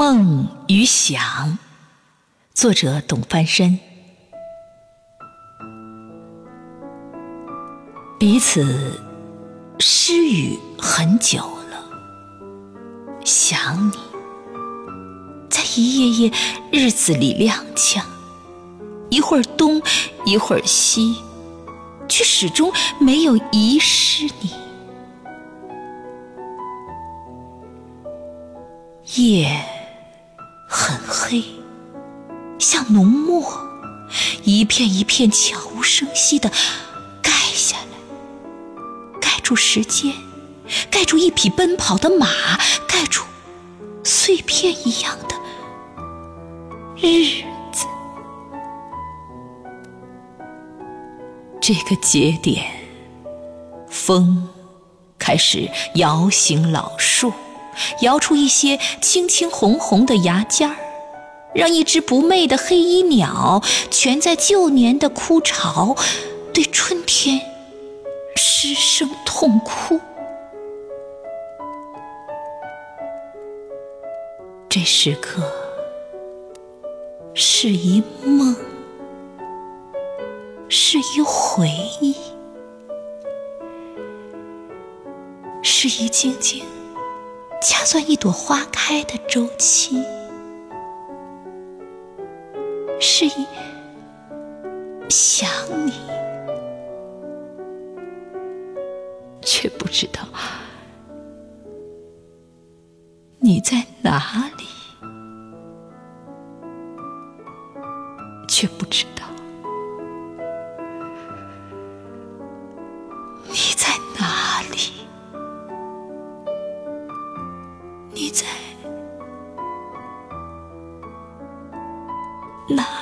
梦与想，作者董翻身。彼此失语很久了，想你，在一页页日子里踉跄，一会儿东，一会儿西，却始终没有遗失你。夜黑，像浓墨，一片一片悄无声息的盖下来，盖住时间，盖住一匹奔跑的马，盖住碎片一样的日子。这个节点，风开始摇醒老树。摇出一些青青红红的芽尖儿，让一只不寐的黑衣鸟蜷在旧年的枯巢，对春天失声痛哭。这时刻是一梦，是一回忆，是一静静。掐算一朵花开的周期，是一想你，却不知道你在哪里，却不知道。你在哪？那